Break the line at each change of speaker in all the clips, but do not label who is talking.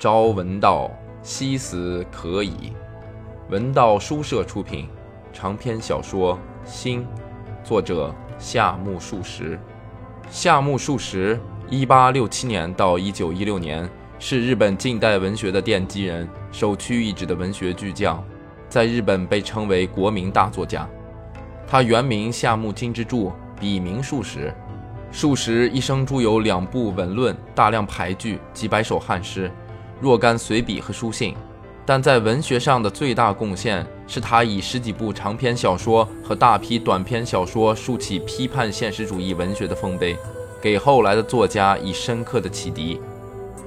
朝闻道，夕死可矣。文道书社出品长篇小说《心》，作者夏目漱石。夏目漱石，一八六七年到一九一六年，是日本近代文学的奠基人，首屈一指的文学巨匠，在日本被称为国民大作家。他原名夏目金之助，笔名漱石。漱石一生著有两部文论、大量俳句、几百首汉诗、若干随笔和书信。但在文学上的最大贡献是他以十几部长篇小说和大批短篇小说竖起批判现实主义文学的丰碑，给后来的作家以深刻的启迪。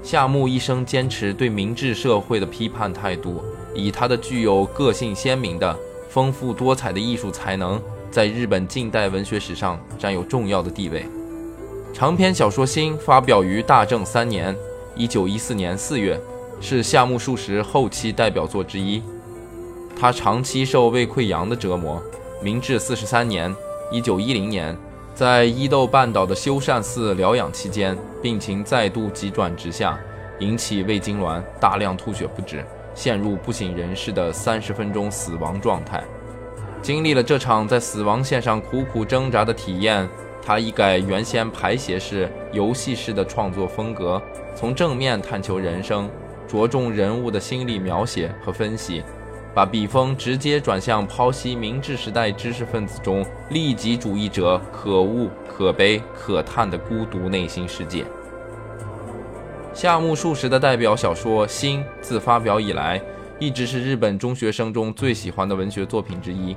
夏目一生坚持对明治社会的批判态度，以他的具有个性鲜明的、丰富多彩的艺术才能，在日本近代文学史上占有重要的地位。长篇小说《心》发表于大正三年（一九一四年四月）。是夏目漱石后期代表作之一。他长期受胃溃疡的折磨。明治四十三年（一九一零年），在伊豆半岛的修善寺疗养期间，病情再度急转直下，引起胃痉挛，大量吐血不止，陷入不省人事的三十分钟死亡状态。经历了这场在死亡线上苦苦挣扎的体验，他一改原先排写式、游戏式的创作风格，从正面探求人生。着重人物的心理描写和分析，把笔锋直接转向剖析明治时代知识分子中利己主义者可恶、可悲、可叹的孤独内心世界。夏目漱石的代表小说《心》自发表以来，一直是日本中学生中最喜欢的文学作品之一。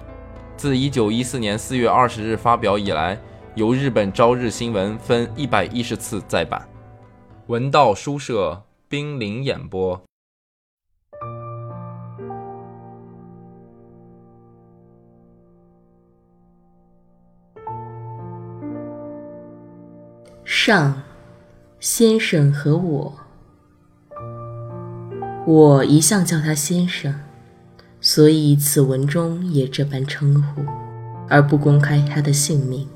自1914年4月20日发表以来，由日本朝日新闻分110次再版。文道书社。冰凌演播。
上，先生和我，我一向叫他先生，所以此文中也这般称呼，而不公开他的姓名，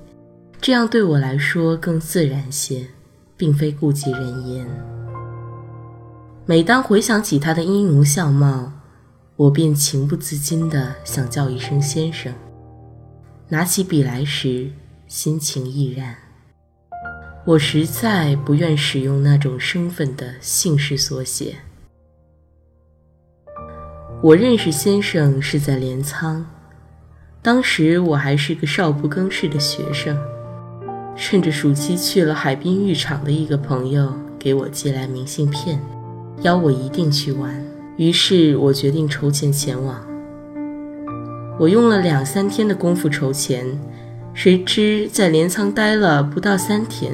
这样对我来说更自然些，并非顾及人言。每当回想起他的音容相貌，我便情不自禁地想叫一声先生。拿起笔来时，心情亦然。我实在不愿使用那种身份的姓氏缩写。我认识先生是在镰仓，当时我还是个少不更事的学生，趁着暑期去了海滨浴场的一个朋友给我寄来明信片。邀我一定去玩，于是我决定筹钱前往。我用了两三天的功夫筹钱，谁知在镰仓待了不到三天，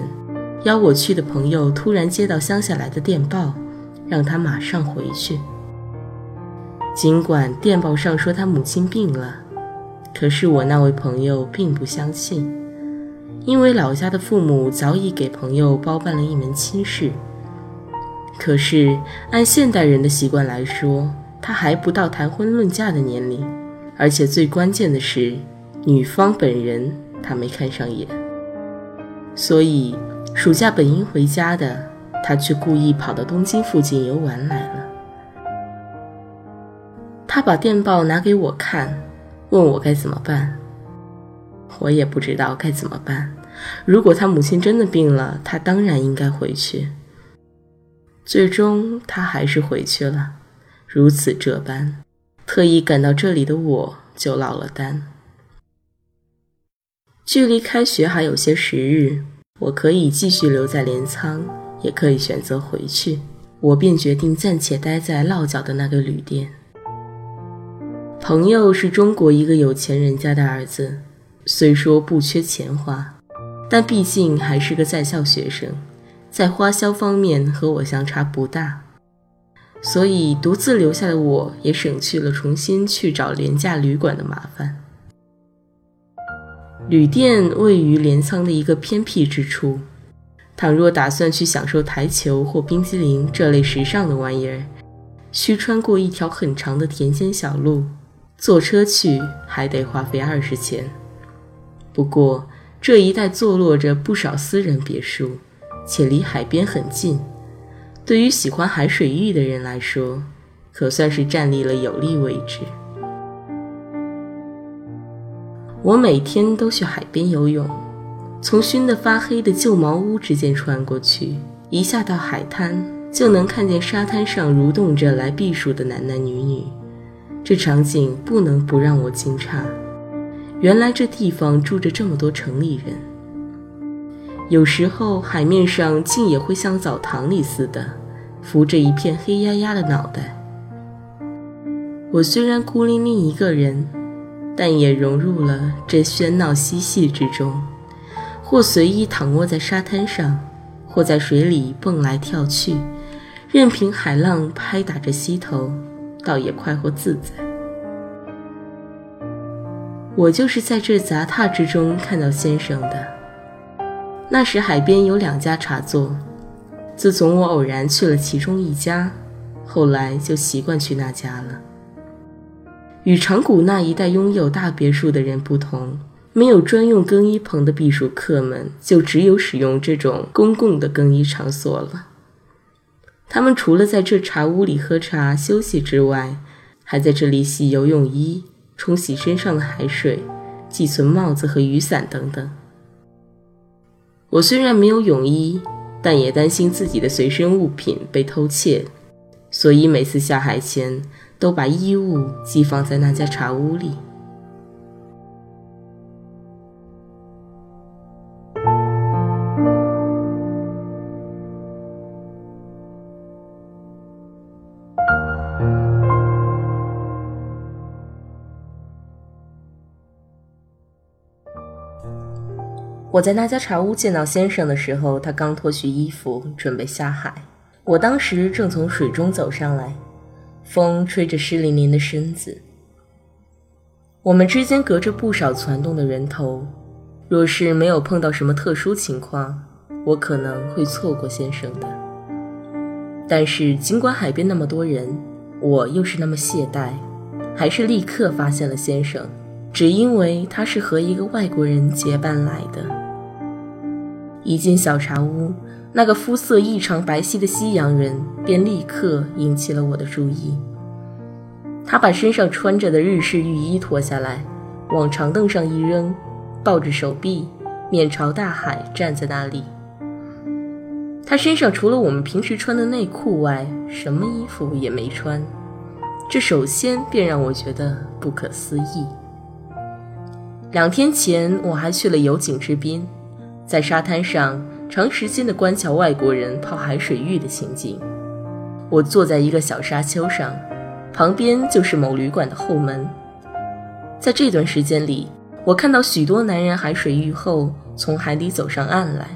邀我去的朋友突然接到乡下来的电报，让他马上回去。尽管电报上说他母亲病了，可是我那位朋友并不相信，因为老家的父母早已给朋友包办了一门亲事。可是，按现代人的习惯来说，他还不到谈婚论嫁的年龄，而且最关键的是，女方本人他没看上眼。所以，暑假本应回家的他，却故意跑到东京附近游玩来了。他把电报拿给我看，问我该怎么办。我也不知道该怎么办。如果他母亲真的病了，他当然应该回去。最终，他还是回去了。如此这般，特意赶到这里的我就落了单。距离开学还有些时日，我可以继续留在镰仓，也可以选择回去。我便决定暂且待在落脚的那个旅店。朋友是中国一个有钱人家的儿子，虽说不缺钱花，但毕竟还是个在校学生。在花销方面和我相差不大，所以独自留下的我也省去了重新去找廉价旅馆的麻烦。旅店位于镰仓的一个偏僻之处，倘若打算去享受台球或冰激凌这类时尚的玩意儿，需穿过一条很长的田间小路，坐车去还得花费二十钱。不过这一带坐落着不少私人别墅。且离海边很近，对于喜欢海水浴的人来说，可算是站立了有利位置。我每天都去海边游泳，从熏得发黑的旧茅屋之间穿过去，一下到海滩，就能看见沙滩上蠕动着来避暑的男男女女。这场景不能不让我惊诧，原来这地方住着这么多城里人。有时候海面上竟也会像澡堂里似的，浮着一片黑压压的脑袋。我虽然孤零零一个人，但也融入了这喧闹嬉戏之中，或随意躺卧在沙滩上，或在水里蹦来跳去，任凭海浪拍打着膝头，倒也快活自在。我就是在这杂沓之中看到先生的。那时海边有两家茶座，自从我偶然去了其中一家，后来就习惯去那家了。与长谷那一带拥有大别墅的人不同，没有专用更衣棚的避暑客们就只有使用这种公共的更衣场所了。他们除了在这茶屋里喝茶休息之外，还在这里洗游泳衣、冲洗身上的海水、寄存帽子和雨伞等等。我虽然没有泳衣，但也担心自己的随身物品被偷窃，所以每次下海前都把衣物寄放在那家茶屋里。我在那家茶屋见到先生的时候，他刚脱去衣服，准备下海。我当时正从水中走上来，风吹着湿淋淋的身子。我们之间隔着不少攒动的人头，若是没有碰到什么特殊情况，我可能会错过先生的。但是尽管海边那么多人，我又是那么懈怠，还是立刻发现了先生，只因为他是和一个外国人结伴来的。一进小茶屋，那个肤色异常白皙的西洋人便立刻引起了我的注意。他把身上穿着的日式浴衣脱下来，往长凳上一扔，抱着手臂，面朝大海站在那里。他身上除了我们平时穿的内裤外，什么衣服也没穿。这首先便让我觉得不可思议。两天前，我还去了有景之滨。在沙滩上长时间的观瞧外国人泡海水浴的情景，我坐在一个小沙丘上，旁边就是某旅馆的后门。在这段时间里，我看到许多男人海水浴后从海里走上岸来，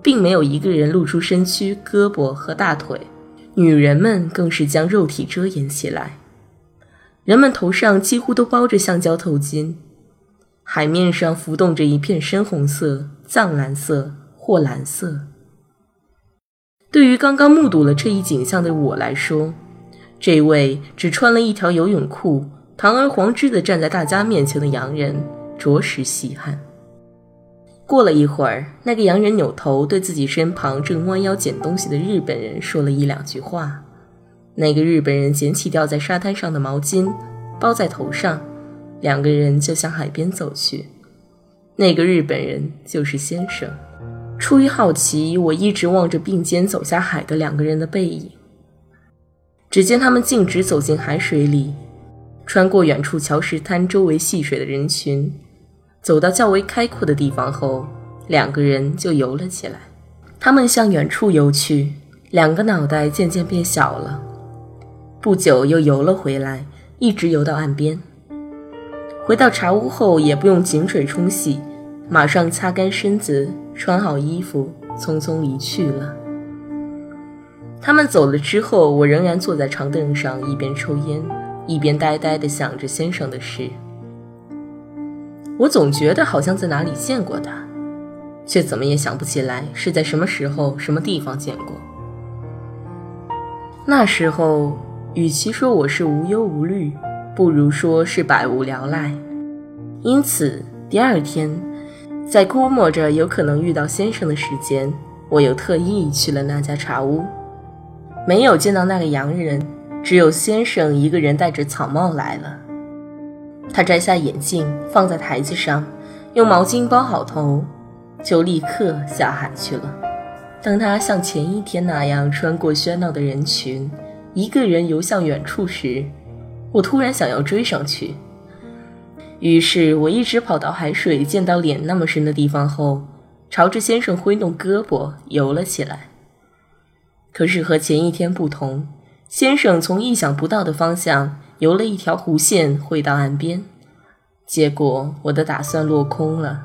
并没有一个人露出身躯、胳膊和大腿，女人们更是将肉体遮掩起来，人们头上几乎都包着橡胶头巾。海面上浮动着一片深红色、藏蓝色或蓝色。对于刚刚目睹了这一景象的我来说，这位只穿了一条游泳裤、堂而皇之地站在大家面前的洋人，着实稀罕。过了一会儿，那个洋人扭头对自己身旁正弯腰捡东西的日本人说了一两句话。那个日本人捡起掉在沙滩上的毛巾，包在头上。两个人就向海边走去，那个日本人就是先生。出于好奇，我一直望着并肩走下海的两个人的背影。只见他们径直走进海水里，穿过远处礁石滩周围戏水的人群，走到较为开阔的地方后，两个人就游了起来。他们向远处游去，两个脑袋渐渐变小了。不久又游了回来，一直游到岸边。回到茶屋后，也不用井水冲洗，马上擦干身子，穿好衣服，匆匆离去了。他们走了之后，我仍然坐在长凳上，一边抽烟，一边呆呆地想着先生的事。我总觉得好像在哪里见过他，却怎么也想不起来是在什么时候、什么地方见过。那时候，与其说我是无忧无虑。不如说是百无聊赖，因此第二天，在估摸着有可能遇到先生的时间，我又特意去了那家茶屋。没有见到那个洋人，只有先生一个人戴着草帽来了。他摘下眼镜，放在台子上，用毛巾包好头，就立刻下海去了。当他像前一天那样穿过喧闹的人群，一个人游向远处时，我突然想要追上去。于是我一直跑到海水见到脸那么深的地方后，朝着先生挥动胳膊游了起来。可是和前一天不同，先生从意想不到的方向游了一条弧线回到岸边，结果我的打算落空了。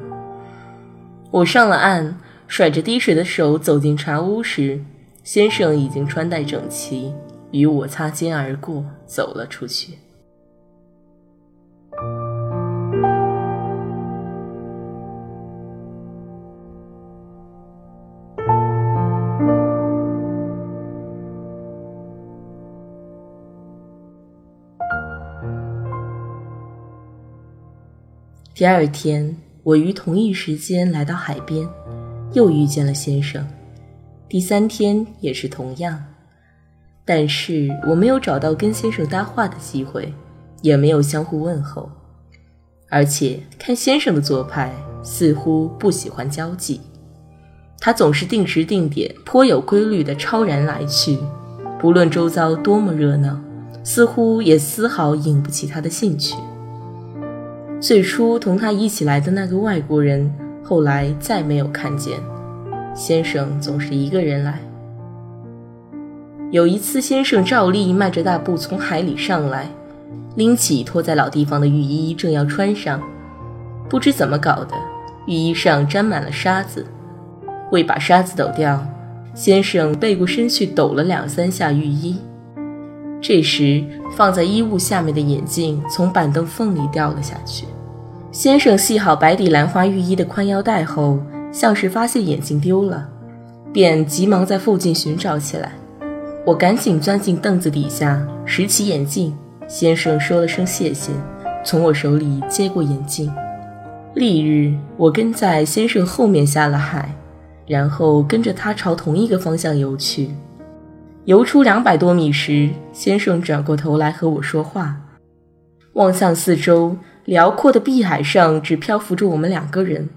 我上了岸，甩着滴水的手走进茶屋时，先生已经穿戴整齐，与我擦肩而过，走了出去。第二天，我于同一时间来到海边，又遇见了先生。第三天也是同样，但是我没有找到跟先生搭话的机会，也没有相互问候。而且看先生的做派，似乎不喜欢交际，他总是定时定点、颇有规律的超然来去，不论周遭多么热闹，似乎也丝毫引不起他的兴趣。最初同他一起来的那个外国人，后来再没有看见。先生总是一个人来。有一次，先生照例迈着大步从海里上来，拎起拖在老地方的浴衣，正要穿上，不知怎么搞的，浴衣上沾满了沙子。为把沙子抖掉，先生背过身去抖了两三下浴衣。这时，放在衣物下面的眼镜从板凳缝里掉了下去。先生系好白底兰花浴衣的宽腰带后，像是发现眼镜丢了，便急忙在附近寻找起来。我赶紧钻进凳子底下，拾起眼镜。先生说了声谢谢，从我手里接过眼镜。翌日，我跟在先生后面下了海，然后跟着他朝同一个方向游去。游出两百多米时，先生转过头来和我说话。望向四周，辽阔的碧海上只漂浮着我们两个人。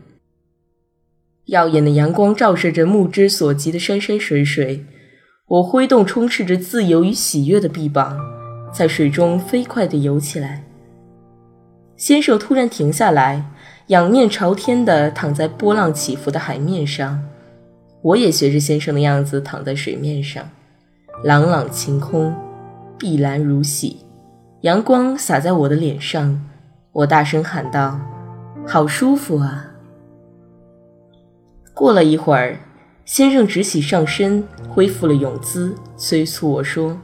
耀眼的阳光照射着目之所及的山山水水，我挥动充斥着自由与喜悦的臂膀，在水中飞快地游起来。先生突然停下来，仰面朝天地躺在波浪起伏的海面上。我也学着先生的样子躺在水面上。朗朗晴空，碧蓝如洗，阳光洒在我的脸上，我大声喊道：“好舒服啊！”过了一会儿，先生直起上身，恢复了泳姿，催促我说：“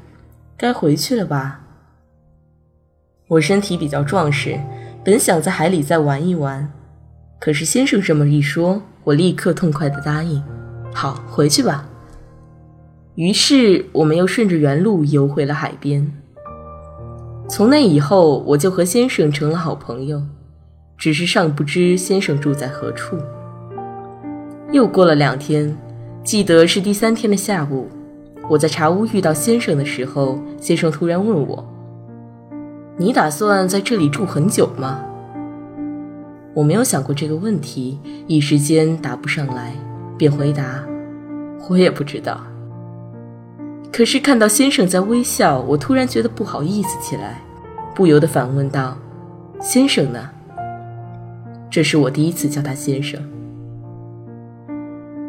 该回去了吧？”我身体比较壮实，本想在海里再玩一玩，可是先生这么一说，我立刻痛快地答应：“好，回去吧。”于是，我们又顺着原路游回了海边。从那以后，我就和先生成了好朋友，只是尚不知先生住在何处。又过了两天，记得是第三天的下午，我在茶屋遇到先生的时候，先生突然问我：“你打算在这里住很久吗？”我没有想过这个问题，一时间答不上来，便回答：“我也不知道。”可是看到先生在微笑，我突然觉得不好意思起来，不由得反问道：“先生呢？”这是我第一次叫他先生。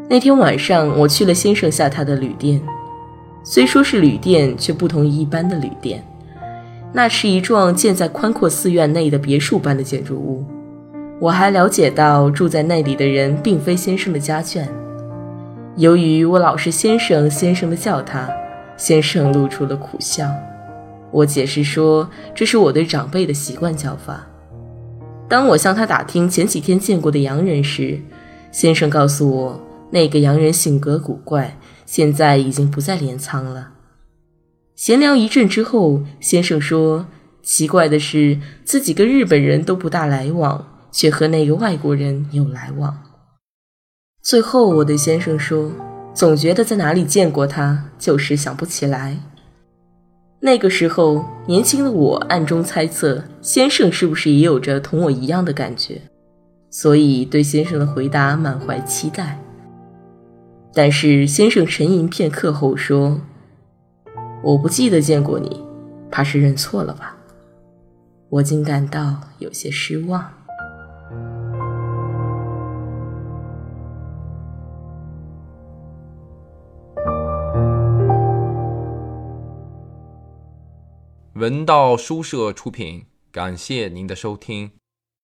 那天晚上，我去了先生下榻的旅店，虽说是旅店，却不同于一般的旅店，那是一幢建在宽阔寺院内的别墅般的建筑物。我还了解到，住在那里的人并非先生的家眷。由于我老是先生先生的叫他。先生露出了苦笑，我解释说这是我对长辈的习惯叫法。当我向他打听前几天见过的洋人时，先生告诉我那个洋人性格古怪，现在已经不在镰仓了。闲聊一阵之后，先生说奇怪的是自己跟日本人都不大来往，却和那个外国人有来往。最后，我对先生说：“总觉得在哪里见过他，就是想不起来。那个时候，年轻的我暗中猜测，先生是不是也有着同我一样的感觉，所以对先生的回答满怀期待。但是先生沉吟片刻后说：“我不记得见过你，怕是认错了吧？”我竟感到有些失望。
文道书社出品，感谢您的收听。